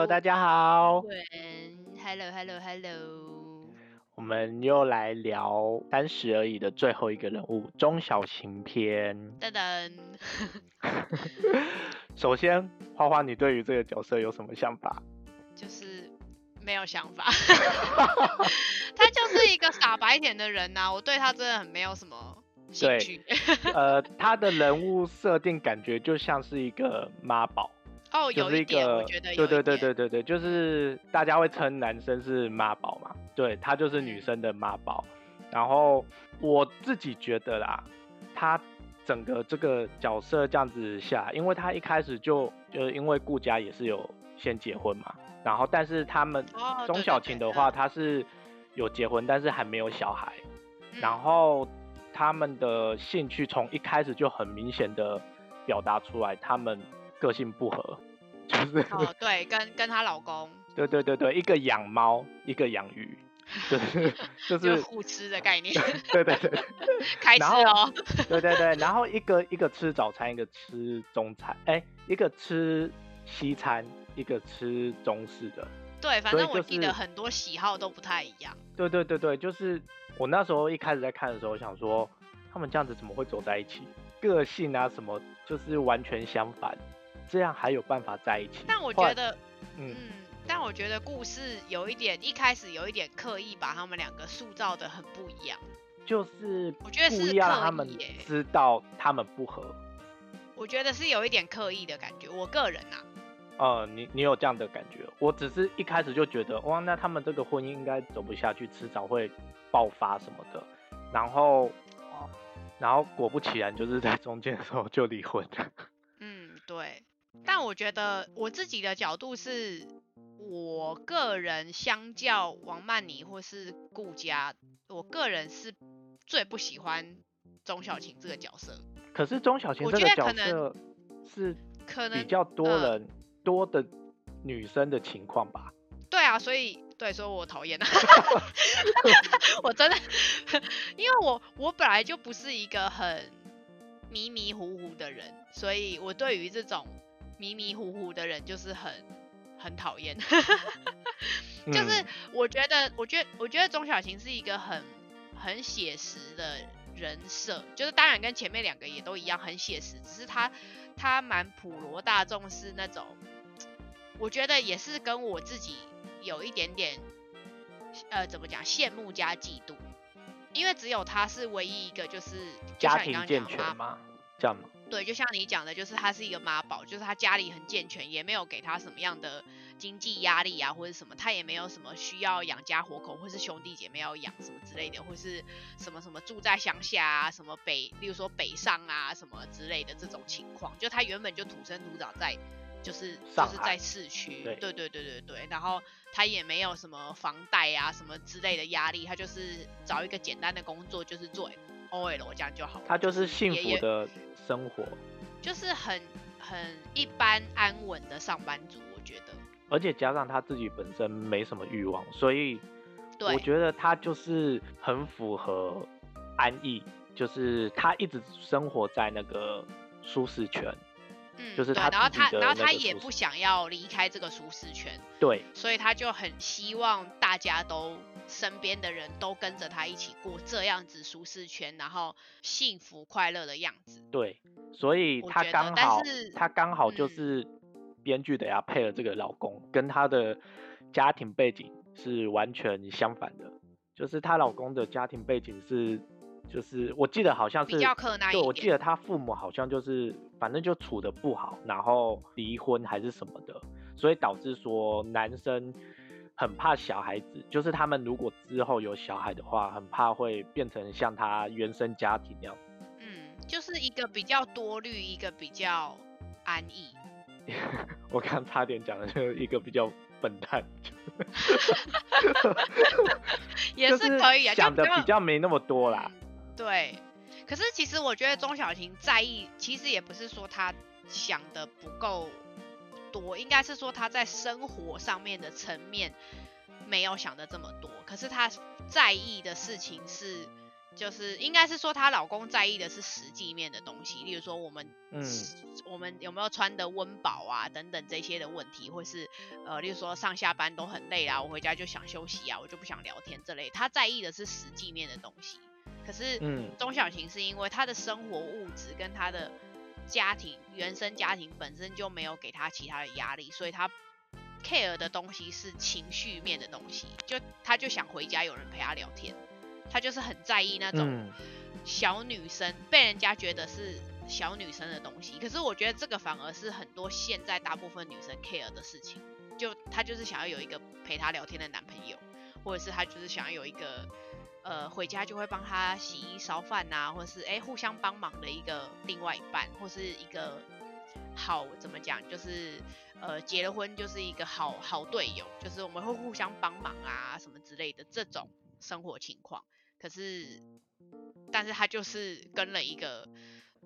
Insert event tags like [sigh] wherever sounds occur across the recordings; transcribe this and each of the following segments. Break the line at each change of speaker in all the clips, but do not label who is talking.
Hello，大家好，
对，Hello Hello Hello，
我们又来聊三十而已的最后一个人物中小晴篇。
噔噔，[laughs]
首先，花花，你对于这个角色有什么想法？[laughs]
就是没有想法，[laughs] 他就是一个傻白甜的人呐，我对他真的很没有什么兴趣。
呃，他的人物设定感觉就像是一个妈宝。
哦，有一点，我觉得对
对对对对对，就是大家会称男生是妈宝嘛，对他就是女生的妈宝。然后我自己觉得啦，他整个这个角色这样子下，因为他一开始就就因为顾家也是有先结婚嘛，然后但是他们钟小琴的话，他是有结婚，但是还没有小孩。然后他们的兴趣从一开始就很明显的表达出来，他们。个性不合，就是
哦，对，跟跟她老公，
对对对对，一个养猫，一个养鱼，就是 [laughs] 就是
互吃的概念，[laughs]
对对对，[laughs]
开吃哦，
对对对，然后一个一个吃早餐，一个吃中餐，哎，一个吃西餐，一个吃中式的，
对，反正我记得很多喜好都不太一样，
对对对对，就是我那时候一开始在看的时候，想说他们这样子怎么会走在一起，个性啊什么就是完全相反。这样还有办法在一起？
但我觉得，嗯，但我觉得故事有一点一开始有一点刻意把他们两个塑造的很不一样，
就是
我觉得是
让他们知道他们不合。
我觉得是有一点刻意的感觉，我个人啊，
呃，你你有这样的感觉？我只是一开始就觉得，哇，那他们这个婚姻应该走不下去，迟早会爆发什么的。然后，然后果不其然，就是在中间的时候就离婚了。
嗯，对。但我觉得我自己的角度是，我个人相较王曼妮或是顾佳，我个人是最不喜欢钟小琴这个角色。
可是钟小琴这个角色是可能比较多人多的女生的情况吧？
对啊，所以对，所以我讨厌啊。[laughs] [laughs] 我真的，因为我我本来就不是一个很迷迷糊糊的人，所以我对于这种。迷迷糊糊的人就是很很讨厌，[laughs] 就是我觉得，我觉得，我觉得钟小琴是一个很很写实的人设，就是当然跟前面两个也都一样很写实，只是他他蛮普罗大众，是那种，我觉得也是跟我自己有一点点，呃，怎么讲，羡慕加嫉妒，因为只有他是唯一一个就是
家庭健全吗？这样吗？
对，就像你讲的，就是他是一个妈宝，就是他家里很健全，也没有给他什么样的经济压力啊，或者什么，他也没有什么需要养家活口，或是兄弟姐妹要养什么之类的，或是什么什么住在乡下啊，什么北，例如说北上啊，什么之类的这种情况，就他原本就土生土长在，就是就是在市区，对。对对对对对，然后他也没有什么房贷啊什么之类的压力，他就是找一个简单的工作，就是做 OL 这样就好，
他就是幸福的。生活
就是很很一般安稳的上班族，我觉得。
而且加上他自己本身没什么欲望，所以我觉得他就是很符合安逸，就是他一直生活在那个舒适圈。
嗯，
就是他
然后他然后他也不想要离开这个舒适圈。
对。
所以他就很希望大家都。身边的人都跟着他一起过这样子舒适圈，然后幸福快乐的样子。
对，所以他刚好，他刚好就是编剧的呀，配了这个老公，跟他的家庭背景是完全相反的。就是她老公的家庭背景是，就是我记得好像是
比较困难
对，我记得他父母好像就是反正就处的不好，然后离婚还是什么的，所以导致说男生。很怕小孩子，就是他们如果之后有小孩的话，很怕会变成像他原生家庭那样。
嗯，就是一个比较多虑，一个比较安逸。[laughs]
我刚差点讲的就是一个比较笨蛋。[laughs]
也是可以啊，
想的比较没那么多啦。
对，可是其实我觉得钟小婷在意，其实也不是说她想的不够。多应该是说她在生活上面的层面没有想的这么多，可是她在意的事情是就是应该是说她老公在意的是实际面的东西，例如说我们
嗯
我们有没有穿的温饱啊等等这些的问题，或是呃，例如说上下班都很累啦，我回家就想休息啊，我就不想聊天这类，她在意的是实际面的东西。可是
嗯。
钟小琴是因为她的生活物质跟她的家庭原生家庭本身就没有给她其他的压力，所以她 care 的东西是情绪面的东西，就她就想回家有人陪她聊天，她就是很在意那种
嗯。
小女生被人家觉得是小女生的东西，可是我觉得这个反而是很多现在大部分女生 care 的事情，就她就是想要有一个陪她聊天的男朋友，或者是她就是想要有一个呃回家就会帮他洗衣烧饭呐、或者是哎、互相帮忙的一个另外一半，或是一个好怎么讲，就是呃结了婚就是一个好好队友，就是我们会互相帮忙啊什么之类的这种生活情况。可是，但是他就是跟了一个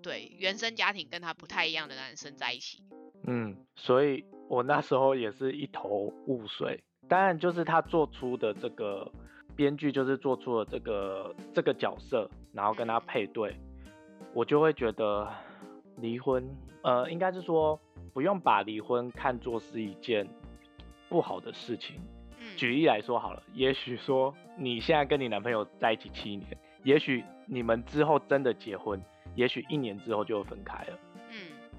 对原生家庭跟他不太一样的男生在一起。
嗯，所以我那时候也是一头雾水。当然，就是他做出的这个编剧，就是做出了这个这个角色，然后跟他
嗯
配对，我就会觉得离婚，呃，应该是说不用把离婚看作是一件不好的事情。
嗯，
举例来说好了，也许说你现在跟你男朋友在一起七年，也许你们之后真的结婚，也许一年之后就分开了，
嗯，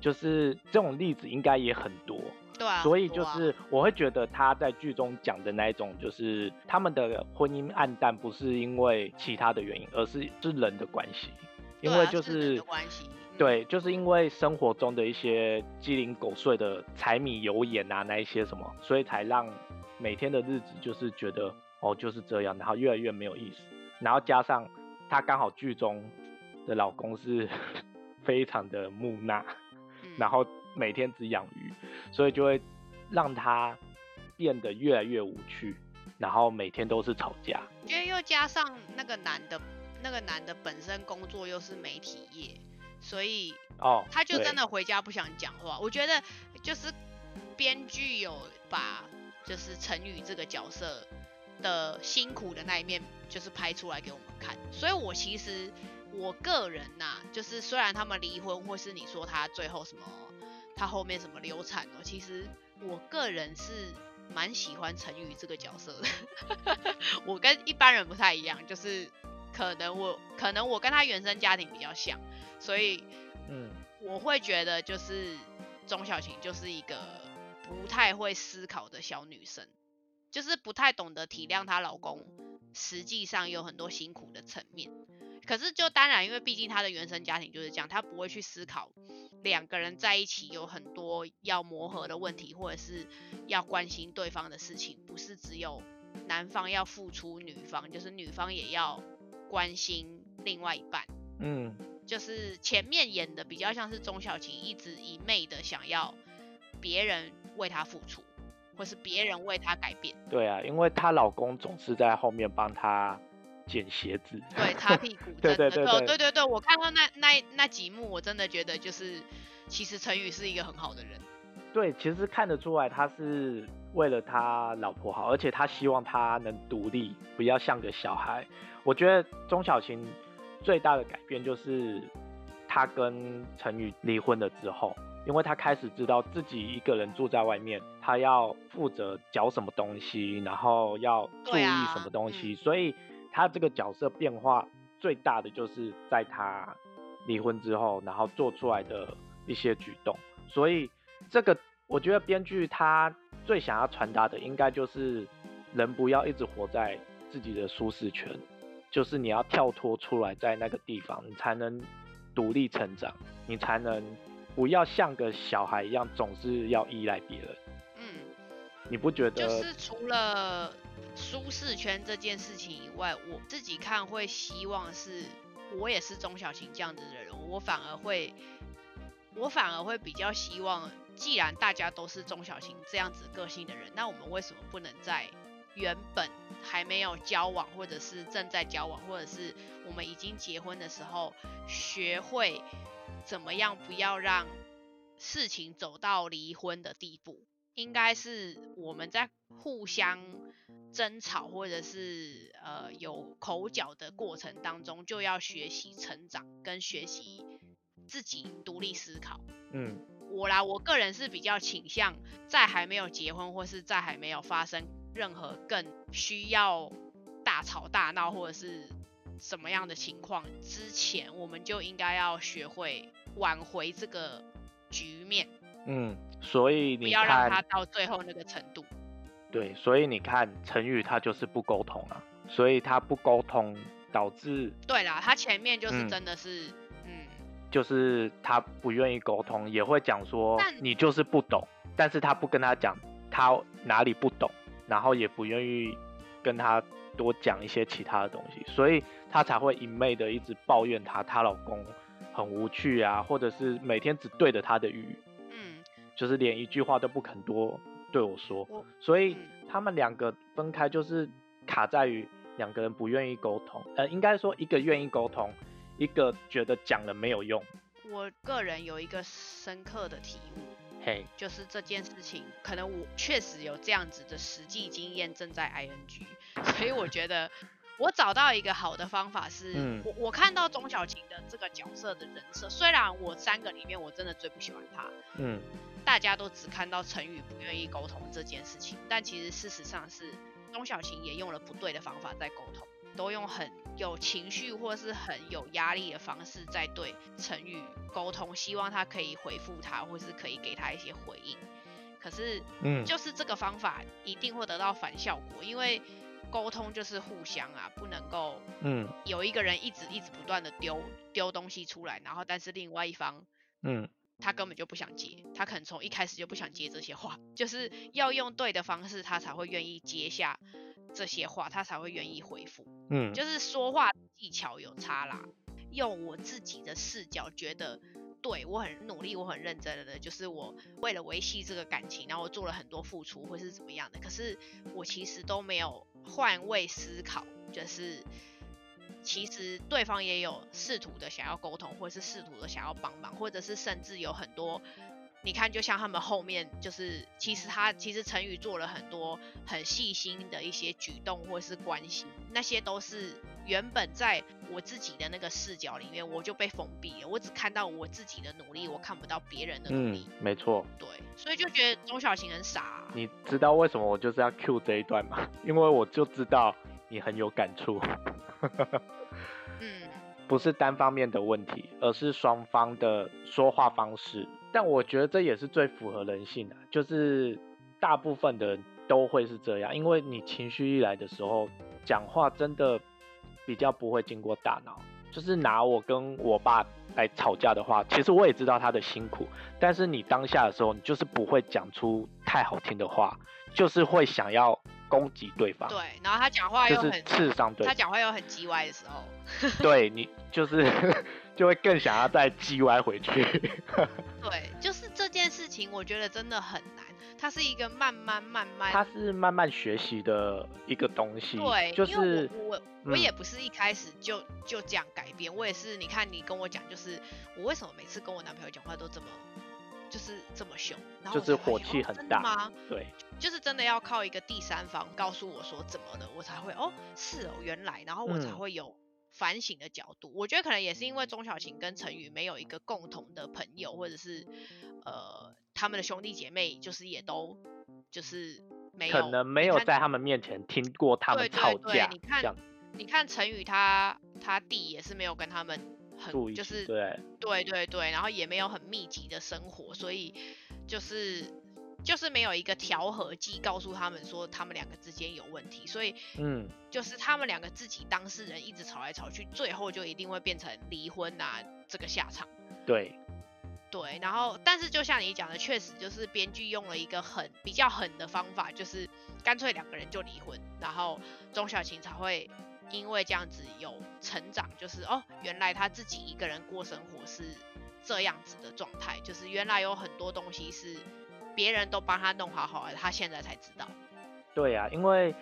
就是这种例子应该也很多。
对啊，
所以就是我会觉得他在剧中讲的那一种，就是他们的婚姻暗淡不是因为其他的原因，而是是人的关系，因为就是
关系，嗯
对，就是因为生活中的一些鸡零狗碎的柴米油盐啊，那一些什么，所以才让每天的日子就是觉得哦就是这样，然后越来越没有意思。然后加上她刚好剧中的老公是 [laughs] 非常的木讷，
嗯
然后每天只养鱼，所以就会让他变得越来越无趣，然后每天都是吵架。
因为又加上那个男的，那个男的本身工作又是媒体业，所以
哦，
他就真的回家不想讲话。我觉得就是编剧有把就是陈宇这个角色的辛苦的那一面，就是拍出来给我们看。所以我其实我个人呐、就是虽然他们离婚，或是你说他最后什么，他后面什么流产了，其实我个人是蛮喜欢陈宇这个角色的。[laughs] 我跟一般人不太一样，就是可能我可能我跟他原生家庭比较像，所以
嗯
我会觉得就是钟小琴就是一个不太会思考的小女生，就是不太懂得体谅她老公，实际上有很多辛苦的层面。可是就当然，因为毕竟她的原生家庭就是这样，她不会去思考两个人在一起有很多要磨合的问题，或者是要关心对方的事情，不是只有男方要付出，女方就是女方也要关心另外一半。
嗯
就是前面演的比较像是钟小琴一直一昧的想要别人为她付出，或是别人为她改变，
对啊，因为她老公总是在后面帮她捡鞋子。
对擦屁股，[laughs]
对对对对
对对对，我看到那那那几幕，我真的觉得就是其实陈宇是一个很好的人，
对，其实看得出来他是为了他老婆好，而且他希望他能独立，不要像个小孩。我觉得钟小琴最大的改变就是他跟陈宇离婚了之后，因为他开始知道自己一个人住在外面，他要负责缴什么东西，然后要注意什么东西，
嗯
所以她这个角色变化最大的就是在他离婚之后，然后做出来的一些举动。所以这个我觉得编剧他最想要传达的，应该就是人不要一直活在自己的舒适圈，就是你要跳脱出来，在那个地方，你才能独立成长，你才能不要像个小孩一样，总是要依赖别人。
嗯，
你不觉得？
就是除了舒适圈这件事情以外，我自己看会希望是，我也是钟小琴这样子的人，我反而会，我反而会比较希望，既然大家都是钟小琴这样子个性的人，那我们为什么不能在原本还没有交往，或者是正在交往，或者是我们已经结婚的时候，学会怎么样不要让事情走到离婚的地步？应该是我们在互相争吵或者是呃有口角的过程当中，就要学习成长跟学习自己独立思考。
嗯，
我啦，我个人是比较倾向在还没有结婚或是在还没有发生任何更需要大吵大闹或者是什么样的情况之前，我们就应该要学会挽回这个局面，
嗯，所以你
不要让他，到最后那个程度。
对，所以你看陈宇他就是不沟通啊，所以他不沟通导致
对啦，他前面就是
嗯
真的是，嗯，
就是他不愿意沟通，也会讲说你就是不懂，但是他不跟他讲他哪里不懂，然后也不愿意跟他多讲一些其他的东西，所以他才会一昧的一直抱怨他，她老公很无趣啊，或者是每天只对着他的语，
嗯，
就是连一句话都不肯多对我说，
我
所以
嗯。
他们两个分开就是卡在于两个人不愿意沟通，呃，应该说一个愿意沟通，一个觉得讲了没有用，
我个人有一个深刻的体悟，
嘿，
就是这件事情，可能我确实有这样子的实际经验正在 ing，所以我觉得我找到一个好的方法是，
嗯
我我看到钟小琴的这个角色的人设，虽然我三个里面我真的最不喜欢她，
嗯
大家都只看到成语不愿意沟通这件事情，但其实事实上是钟小琴也用了不对的方法在沟通，都用很有情绪或是很有压力的方式在对成语沟通，希望他可以回复他，或是可以给他一些回应。可是
嗯，
就是这个方法一定会得到反效果，因为沟通就是互相啊，不能够
嗯。
有一个人一直一直不断的丢丢东西出来，然后但是另外一方
嗯
他根本就不想接，他可能从一开始就不想接这些话，[laughs] 就是要用对的方式，他才会愿意接下这些话，他才会愿意回复。
嗯，
就是说话技巧有差啦，用我自己的视角觉得。对我很努力，我很认真的，就是我为了维系这个感情，然后我做了很多付出，或是怎么样的。可是我其实都没有换位思考，就是其实对方也有试图的想要沟通，或者是试图的想要帮忙，或者是甚至有很多，你看，就像他们后面就是，其实他其实陈宇做了很多很细心的一些举动或是关心，那些都是原本在我自己的那个视角里面，我就被封闭了，我只看到我自己的努力，我看不到别人的努
嗯
力，，
没错。
对，所以就觉得钟小琴很傻啊、
你知道为什么我就是要 Q 这一段吗？[laughs] 因为我就知道你很有感触，[laughs]
嗯，
不是单方面的问题，而是双方的说话方式。但我觉得这也是最符合人性的，就是大部分的人都会是这样，因为你情绪一来的时候，讲话真的比较不会经过大脑。就是拿我跟我爸来吵架的话，其实我也知道他的辛苦，但是你当下的时候，你就是不会讲出太好听的话，就是会想要攻击对方，
对，然后他讲话
就是
又很，
刺伤对，
他讲话又很叽歪的时候，[laughs] [laughs]
对你就是 [laughs] 就会更想要再叽歪回去。
对，就是这件事情，我觉得真的很难，它是一个慢慢慢慢
它是慢慢学习的一个东西，
对，
就是
我我也不是一开始就就这样改变，我也是，你看你跟我讲，就是我为什么每次跟我男朋友讲话都这么就是这么凶，然后
就是火气很大
哦吗？
对，
就是真的要靠一个第三方告诉我说怎么了，我才会哦是哦原来，然后我才
嗯
会有反省的角度。我觉得可能也是因为钟小琴跟陈宇没有一个共同的朋友，或者是呃他们的兄弟姐妹，就是也都就是没有，
可能没有在他们面前听过他们
对
吵架，
对对你看你看陈宇他他弟也是没有跟他们很就是
对，
对对对，然后也没有很密集的生活，所以就是就是没有一个调和剂告诉他们说他们两个之间有问题，所以
嗯，
就是他们两个自己当事人一直吵来吵去，最后就一定会变成离婚啊这个下场。
对，
对，然后但是就像你讲的，确实就是编剧用了一个很比较狠的方法，就是干脆两个人就离婚，然后钟小琴才会因为这样子有成长，就是哦，原来他自己一个人过生活是这样子的状态，就是原来有很多东西是别人都帮他弄好好的，他现在才知道。
对啊，因为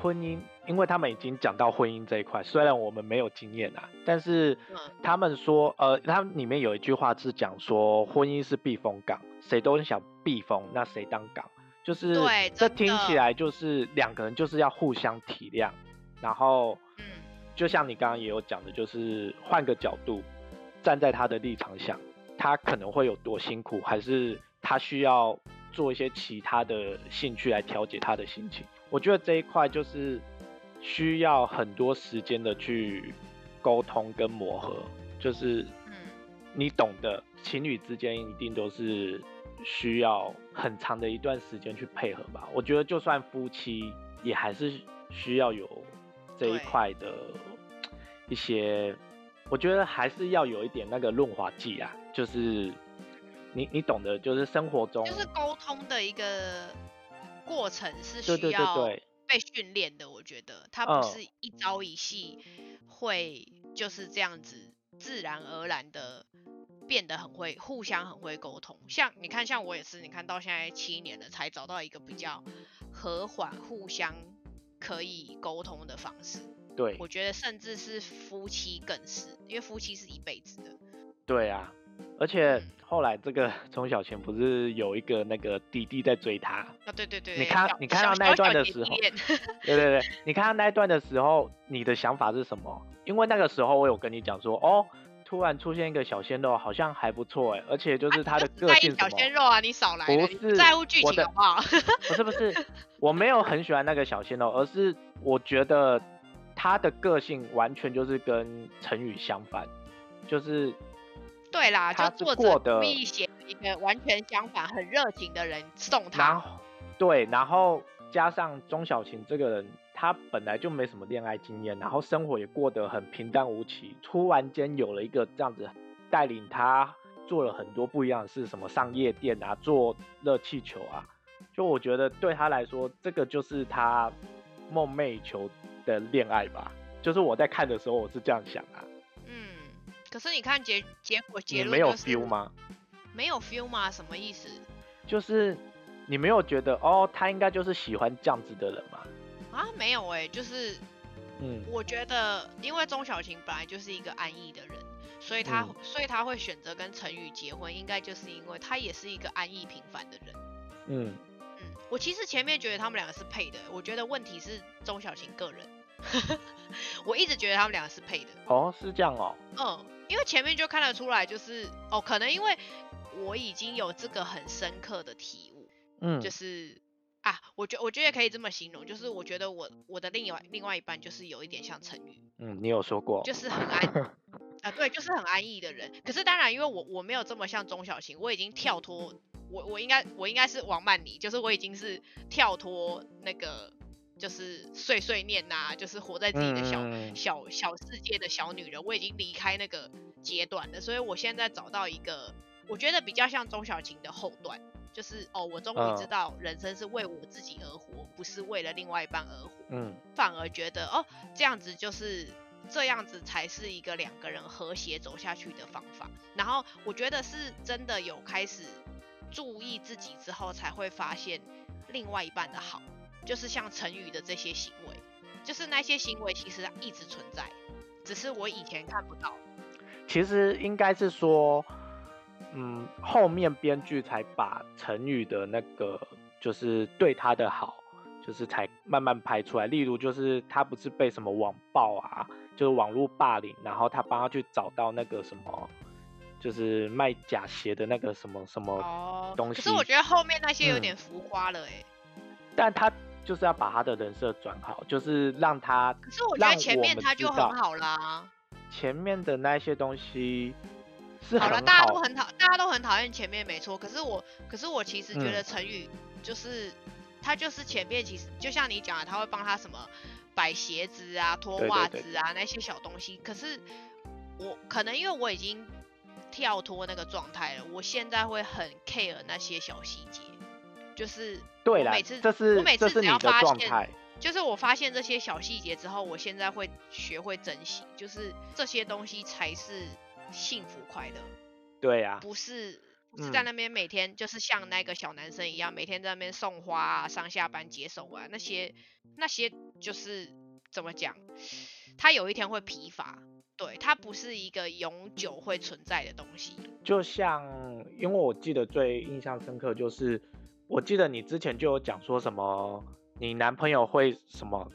婚姻，因为他们已经讲到婚姻这一块，虽然我们没有经验啊，但是
嗯
他们说，呃，他们里面有一句话是讲说，婚姻是避风港，谁都想避风，那谁当港？就是
对
这听起来就是两个人就是要互相体谅，然后
嗯，
就像你刚刚也有讲的，就是换个角度，站在他的立场想，他可能会有多辛苦，还是他需要做一些其他的兴趣来调节他的心情。我觉得这一块就是需要很多时间的去沟通跟磨合，就是
嗯
你懂的，情侣之间一定都是需要很长的一段时间去配合吧。我觉得就算夫妻，也还是需要有这一块的一些，我觉得还是要有一点那个润滑剂啊，就是你你懂得，就是生活中，
就是沟通的一个过程是需要
对，
被训练的，我觉得它
嗯。
不是一朝一夕会就是这样子自然而然的变得很会互相很会沟通。像你看，像我也是，你看到现在七年了才找到一个比较和缓、互相可以沟通的方式。
对
我觉得甚至是夫妻更是，因为夫妻是一辈子的。
对啊。而且
嗯
后来这个钟小琴不是有一个那个弟弟在追她，
啊，对对对，
你看你看到那一段的时候
恋
对对对，你看到那一段的时候，你的想法是什么？因为那个时候我有跟你讲说，哦，突然出现一个小鲜肉，好像还不错哎，而且就是他的个性什么，
鲜肉啊，你少来
不是
在乎剧情好不好？[laughs]
不是不是，我没有很喜欢那个小鲜肉，而是我觉得他的个性完全就是跟陈宇相反，就是
对啦，
他
就作者故意写一个完全相反、很热情的人送
然
他。
后对，然后加上钟小琴这个人，她本来就没什么恋爱经验，然后生活也过得很平淡无奇，突然间有了一个这样子带领他做了很多不一样的事，什么上夜店啊，做热气球啊，就我觉得对他来说，这个就是他梦寐以求的恋爱吧。就是我在看的时候，我是这样想啊。
嗯，可是你看结结果结论
你没有 feel 吗？
没有 feel 吗？什么意思？
就是你没有觉得哦，他应该就是喜欢这样子的人吗？
啊，没有哎、就是
嗯
我觉得，因为钟小琴本来就是一个安逸的人，所以他、
嗯
所以他会选择跟陈宇结婚，应该就是因为他也是一个安逸平凡的人。
嗯，
嗯，我其实前面觉得他们两个是配的，我觉得问题是钟小琴个人，[laughs] 我一直觉得他们两个是配的。
哦，是这样哦。
嗯，因为前面就看得出来，就是哦，可能因为我已经有这个很深刻的体悟，
嗯，
就是啊，我觉我觉得可以这么形容，就是我觉得我我的另外另外一半就是有一点像陈宇，
嗯，你有说过，
就是很安 [laughs] 啊，对，就是很安逸的人。可是当然，因为我我没有这么像钟小琴，我已经跳脱，我我应该我应该是王曼妮，就是我已经是跳脱那个就是碎碎念呐、就是活在自己的小、
嗯
小小世界的小女人，我已经离开那个阶段了，所以我现在找到一个我觉得比较像钟小琴的后段。就是哦，我终于知
嗯
道人生是为我自己而活，不是为了另外一半而活。
嗯
反而觉得哦，这样子就是这样子才是一个两个人和谐走下去的方法。然后我觉得是真的有开始注意自己之后，才会发现另外一半的好，就是像成语的这些行为，就是那些行为其实一直存在，只是我以前看不到。
其实应该是说，嗯，后面编剧才把陈宇的那个就是对他的好，就是才慢慢拍出来。例如，就是他不是被什么网暴啊，就是网络霸凌，然后他帮他去找到那个什么，就是卖假鞋的那个什么什么，东西
可是我觉得后面那些有
嗯
点浮夸了哎、
但他就是要把他的人设转好，就是让他
可是我觉得前面他就很好啦。
前面的那些东西是
好了，大家都很讨，大家都很讨厌前面没错。可是我，可是我其实觉
嗯
得成语就是、他就是前面其实就像你讲的，他会帮他什么摆鞋子啊、脱袜子啊那些小东西。可是我可能因为我已经跳脱那个状态了，我现在会很 care 那些小细节，就是
对啦
我每次，
这是
我每次只要发现。就是我发现这些小细节之后，我现在会学会珍惜，就是这些东西才是幸福快乐。
对呀、
不是不是在
嗯
那边每天就是像那个小男生一样，每天在那边送花啊、上下班接送啊，那些那些就是怎么讲，他有一天会疲乏，对，它不是一个永久会存在的东西。
就像，因为我记得最印象深刻就是我记得你之前就有讲说什么，你男朋友会什么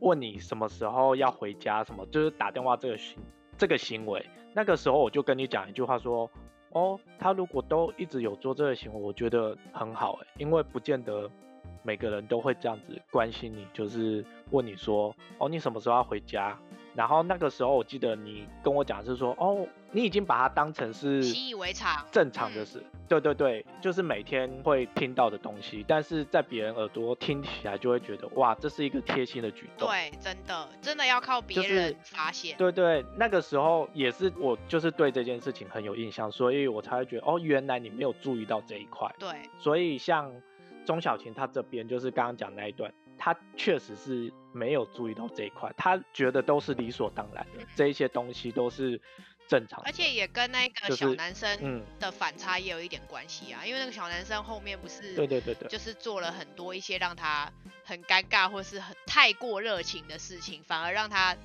问你什么时候要回家，什么就是打电话这个行这个行为。那个时候我就跟你讲一句话说，哦，他如果都一直有做这个行为，我觉得很好哎，因为不见得每个人都会这样子关心你，就是问你说，哦，你什么时候要回家？然后那个时候，我记得你跟我讲是说，哦，你已经把它当成是
习以为常，
正常的事。对对对，就是每天会听到的东西，但是在别人耳朵听起来就会觉得，哇，这是一个贴心的举动。
对，真的，真的要靠别人发现。
对对，那个时候也是我就是对这件事情很有印象，所以我才会觉得，哦，原来你没有注意到这一块。
对，
所以像钟小琴她这边就是刚刚讲那一段。她确实是没有注意到这一块，她觉得都是理所当然的，这一些东西都是正常。
而且也跟那个小男生的反差也有一点关系啊，因为那个小男生后面不是
对对对对，
就是做了很多一些让他很尴尬或是很太过热情的事情，反而让他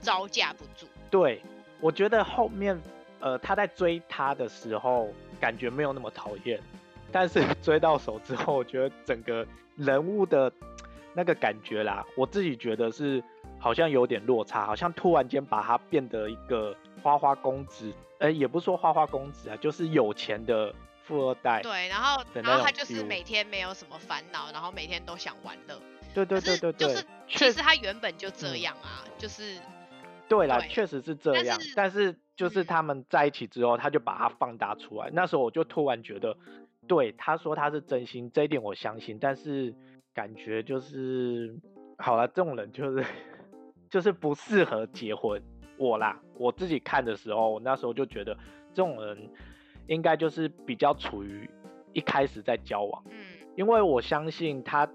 招架不住。
对，我觉得后面呃他在追他的时候感觉没有那么讨厌，但是 [laughs] 追到手之后，我觉得整个人物的。那个感觉啦，我自己觉得是好像有点落差，好像突然间把他变得一个花花公子，呃，也不说花花公子啊，就是有钱的富二代。
对，然后然后他就是每天没有什么烦恼，然后每天都想玩乐。
对对对对对。
就是其实他原本就这样啊，就是。
对啦，确实是这样，但是就是他们在一起之后，他就把它放大出来。那时候我就突然觉得，对他说他是真心，这一点我相信，但是。感觉就是好了，这种人就是 [laughs] 就是不适合结婚。我啦，我自己看的时候，我那时候就觉得这种人应该就是比较处于一开始在交往。嗯，因为我相信他，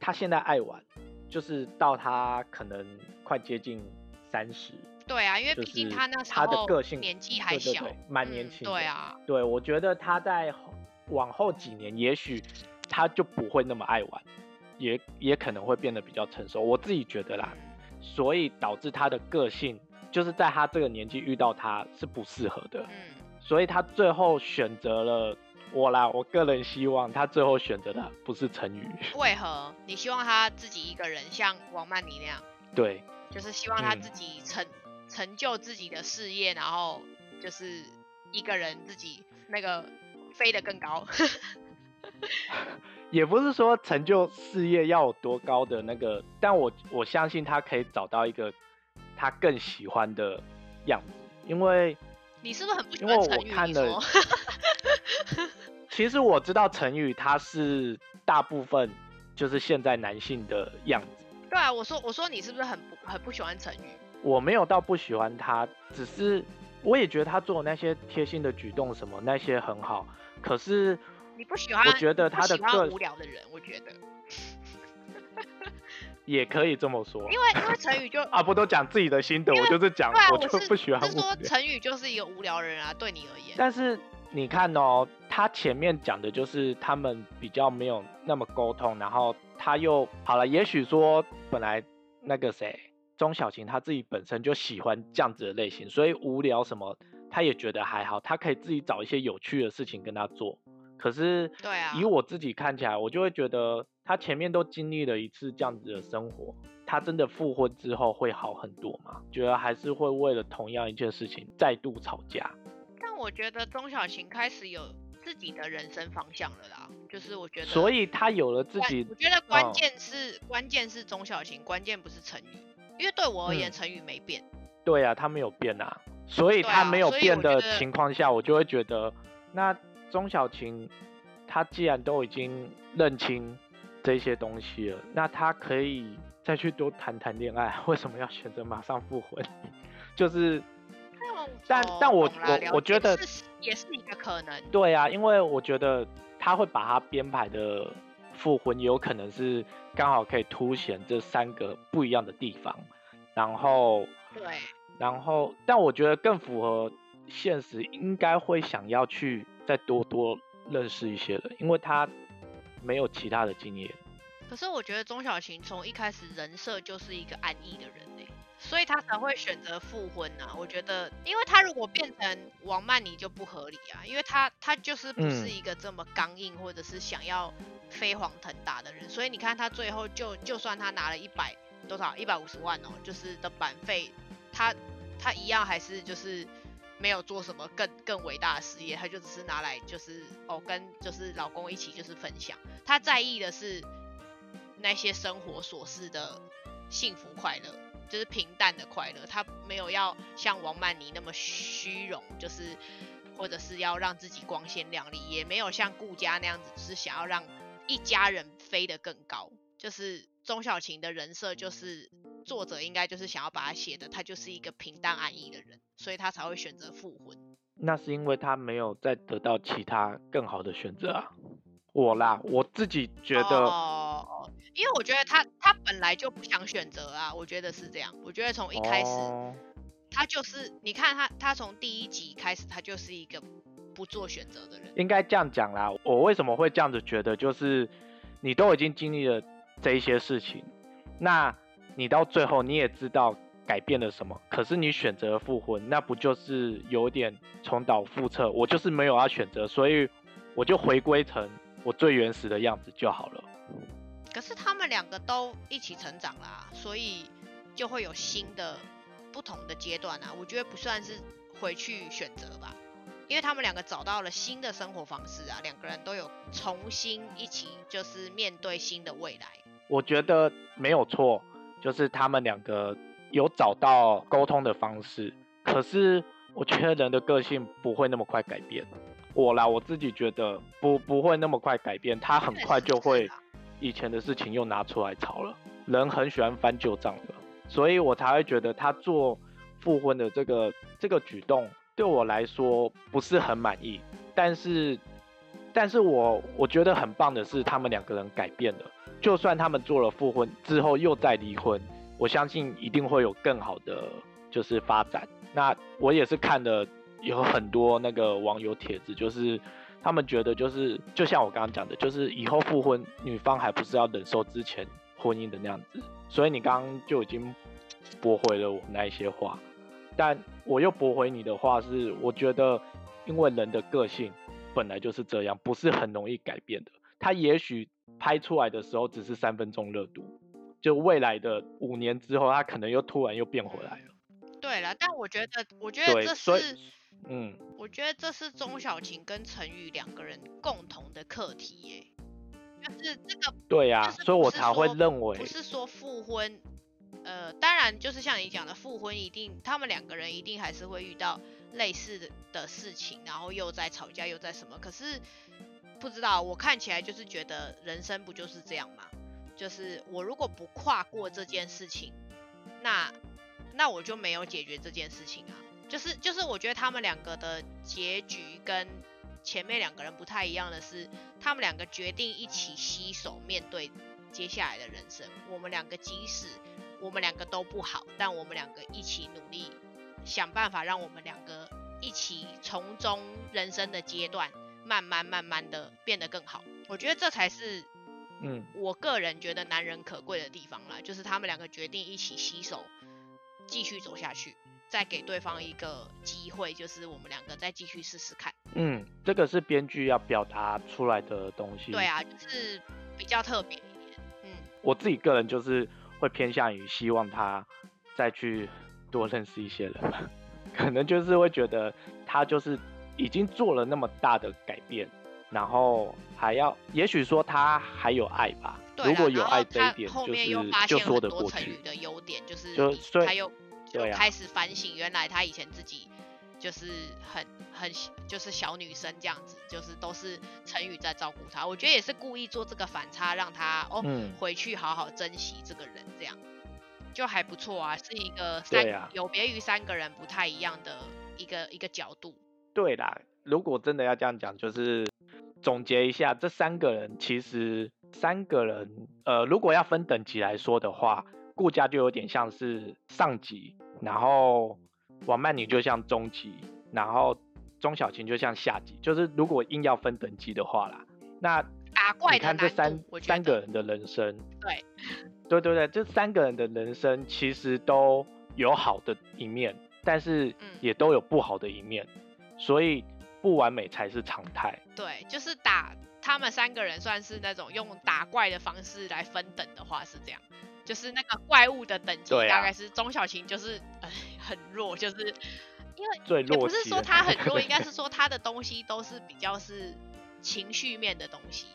他现在爱玩，就是到他可能快接近三十。
对啊，因为毕竟他那
时候他的个性
年纪还小，
蛮年轻。
对啊，
对，我觉得他在往后几年，也许他就不会那么爱玩。也也可能会变得比较成熟，我自己觉得啦，所以导致他的个性就是在他这个年纪遇到他是不适合的，嗯，所以他最后选择了我啦。我个人希望他最后选择的不是陈宇。[laughs]
为何？你希望他自己一个人像王曼妮那样？
对，
就是希望他自己成成就自己的事业，然后就是一个人自己那个飞得更高。[laughs]
也不是说成就事业要有多高的那个，但我我相信他可以找到一个他更喜欢的样子，因为
你是不是很不喜
欢陈宇？[laughs] [laughs] 其实我知道陈宇他是大部分就是现在男性的样子。
对啊，我说我说你是不是很不很不喜欢陈宇？
我没有到不喜欢他，只是我也觉得他做那些贴心的举动什么那些很好，可是。
你不喜欢？
我觉得他的个
无聊的人，我觉得 [laughs]
也可以这么说。
因为因为成语就
啊，不都讲自己的心得，我就是讲，我就不喜欢。
是说成语就是一个无聊人啊，对你而言。
但是你看哦，他前面讲的就是他们比较没有那么沟通，然后他又好了，也许说本来那个谁钟小琴他自己本身就喜欢这样子的类型，所以无聊什么他也觉得还好，他可以自己找一些有趣的事情跟他做。可是，
对啊，
以我自己看起来，我就会觉得他前面都经历了一次这样子的生活，他真的复婚之后会好很多吗？觉得还是会为了同样一件事情再度吵架。
但我觉得钟小琴开始有自己的人生方向了啦，就是我觉得，
所以他有了自己。
我觉得关键是关键是钟小琴，关键不是陈宇，因为对我而言，陈宇没变。
对啊，他没有变啊，所以他没有变的情况下，我就会觉得那。钟小琴，她既然都已经认清这些东西了，那她可以再去多谈谈恋爱。[laughs] 为什么要选择马上复婚？[laughs] 就是，但但我我我觉得
也是一个可能。
对啊，因为我觉得他会把他编排的复婚，有可能是刚好可以凸显这三个不一样的地方。然后
对，
然后但我觉得更符合现实，应该会想要去。再多多认识一些人，因为他没有其他的经验。
可是我觉得钟小琴从一开始人设就是一个安逸的人呢所以他才会选择复婚啊。我觉得，因为他如果变成王曼妮就不合理啊，因为他他就是不是一个这么刚硬或者是想要飞黄腾达的人，所以你看他最后就就算他拿了一百多少一百五十万哦，就是的版费，他他一样还是就是没有做什么更更伟大的事业，他就只是拿来就是哦跟就是老公一起就是分享，他在意的是那些生活琐事的幸福快乐。就是平淡的快乐，他没有要像王曼妮那么虚荣，就是或者是要让自己光鲜亮丽，也没有像顾家那样子，是想要让一家人飞得更高。就是钟小琴的人设，就是作者应该就是想要把他写的，他就是一个平淡安逸的人，所以他才会选择复婚。
那是因为他没有再得到其他更好的选择啊。我啦，我自己觉得。
因为我觉得他他本来就不想选择啊，我觉得是这样。我觉得从一开始，他就是你看他他从第一集开始，他就是一个不做选择的人。
应该这样讲啦，我为什么会这样子觉得？就是你都已经经历了这一些事情，那你到最后你也知道改变了什么，可是你选择复婚，那不就是有点重蹈覆辙？我就是没有要选择，所以我就回归成我最原始的样子就好了。
可是他们两个都一起成长啦，所以就会有新的、不同的阶段啊。我觉得不算是回去选择吧，因为他们两个找到了新的生活方式啊，两个人都有重新一起就是面对新的未来。
我觉得没有错，就是他们两个有找到沟通的方式。可是我觉得人的个性不会那么快改变。我啦，我自己觉得不不会那么快改变，他很快就会。以前的事情又拿出来吵了，人很喜欢翻旧账的，所以我才会觉得他做复婚的这个这个举动对我来说不是很满意。但是，但是我我觉得很棒的是，他们两个人改变了。就算他们做了复婚之后又再离婚，我相信一定会有更好的就是发展。那我也是看了有很多那个网友帖子，就是。他们觉得就是，就像我刚刚讲的，就是以后复婚，女方还不是要忍受之前婚姻的那样子。所以你刚刚就已经驳回了我那一些话，但我又驳回你的话是，我觉得因为人的个性本来就是这样，不是很容易改变的。他也许拍出来的时候只是三分钟热度，就未来的五年之后，他可能又突然又变回来了。
对了，但我觉得，我觉得这是。嗯，我觉得这是钟小琴跟陈宇两个人共同的课题耶，就是这个
对呀，所以我才会认为
不是说复婚，呃，当然就是像你讲的复婚一定，他们两个人一定还是会遇到类似的的事情，然后又在吵架又在什么，可是不知道我看起来就是觉得人生不就是这样吗？就是我如果不跨过这件事情，那那我就没有解决这件事情啊。就是就是，我觉得他们两个的结局跟前面两个人不太一样的是，他们两个决定一起携手面对接下来的人生。我们两个即使我们两个都不好，但我们两个一起努力，想办法让我们两个一起从中人生的阶段慢慢慢慢的变得更好。我觉得这才是，嗯，我个人觉得男人可贵的地方啦，就是他们两个决定一起携手继续走下去。再给对方一个机会，就是我们两个再继续试试看。
嗯，这个是编剧要表达出来的东西。
对啊，就是比较特别一点。嗯，
我自己个人就是会偏向于希望他再去多认识一些人，可能就是会觉得他就是已经做了那么大的改变，然后还要，也许说他还有爱吧。如果有爱这一点，就是就说得过去。
的优点就是就还有。就开始反省，原来他以前自己就是很很就是小女生这样子，就是都是成语在照顾他。我觉得也是故意做这个反差，让他哦回去好好珍惜这个人，这样就还不错啊，是一个三有别于三个人不太一样的一个一个角度。
对啦，如果真的要这样讲，就是总结一下，这三个人其实三个人，呃，如果要分等级来说的话，顾家就有点像是上级。然后王曼妮就像中级，然后钟小琴就像下级。就是如果硬要分等级的话啦，那你看这三三个人的人生，
对，
对对对，这三个人的人生其实都有好的一面，但是
嗯
也都有不好的一面，所以不完美才是常态。
对，就是打他们三个人算是那种用打怪的方式来分等的话是这样，就是那个怪物的等级大概是钟小琴就是呃很弱，就是因为
最
弱不是说他很弱，应该是说他的东西都是比较是情绪面的东西，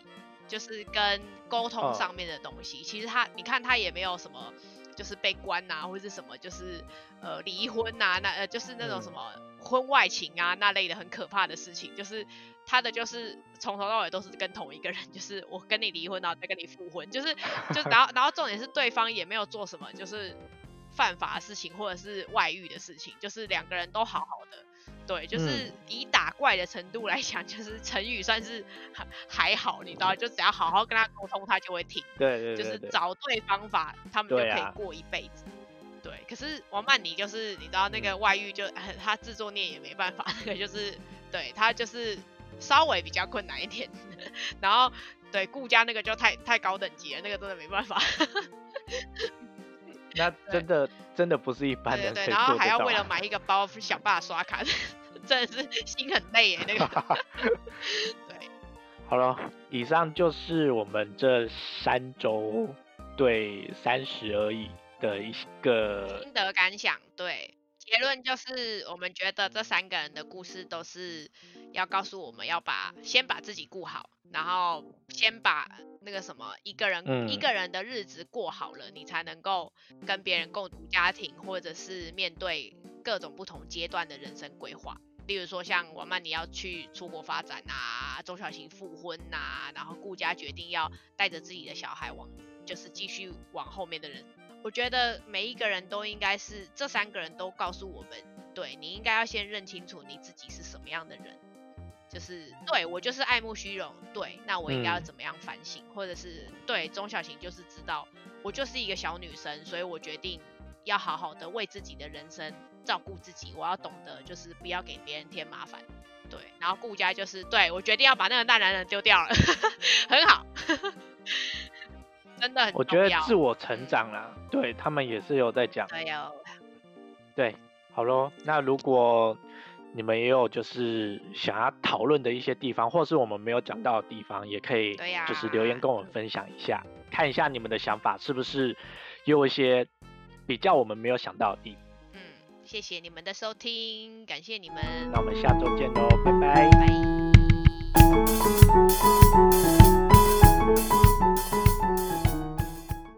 就是跟沟通
嗯
上面的东西。其实他你看他也没有什么。就是被关呐、或者是什么，就是呃离婚呐、那呃就是那种
嗯
什么婚外情啊那类的很可怕的事情，就是他的就是从头到尾都是跟同一个人，就是我跟你离婚，然后再跟你复婚，就是 [laughs] 就然后然后重点是对方也没有做什么就是犯法的事情或者是外遇的事情，就是两个人都好好的。对，就是以打怪的程度来讲，就是陈宇算是还还好，你知道，就只要好好跟他沟通，他就会听。
对对
就是找对方法，他们就可以过一辈子。对，可是王曼妮就是你知道那个外遇就，他自作孽也没办法，那个就是对他就是稍微比较困难一点。[laughs] 然后对顾家那个就太太高等级了，那个真的没办法。[laughs]
那真的真的不是一般
对对然后。还要为了买一个包想办法刷卡，真的是 [laughs] 心很累耶。那个 [laughs] 对，
好了，以上就是我们这三周对三十而已的一个
心得感想，对，结论就是我们觉得这三个人的故事都是要告诉我们要把先把自己顾好，然后先把那个什么一个人、一
嗯
个人的日子过好了，你才能够跟别人共度家庭，或者是面对各种不同阶段的人生规划。例如说，像王曼妮要去出国发展啊，周小晴复婚呐、然后顾家决定要带着自己的小孩往，就是继续往后面的人我觉得每一个人都应该是这三个人都告诉我们，对你应该要先认清楚你自己是什么样的人，就是对我就是爱慕虚荣，对，那我应该要
嗯。
怎么样反省，或者是对钟小晴就是知道我就是一个小女生，所以我决定要好好的为自己的人生照顾自己，我要懂得就是不要给别人添麻烦。对，然后顾家就是对我决定要把那个大男人丢掉了，[laughs] 很好，[laughs] 真的很
我觉得自我成长啦，对他们也是有在讲。
对哦，
对，好咯，那如果你们也有就是想要讨论的一些地方，或是我们没有讲到的地方，也可以
对呀
就是留言跟我们分享一下，看一下你们的想法是不是有一些比较我们没有想到的地方。
嗯，谢谢你们的收听，感谢你们，
那我们下周见喽，拜拜。
拜。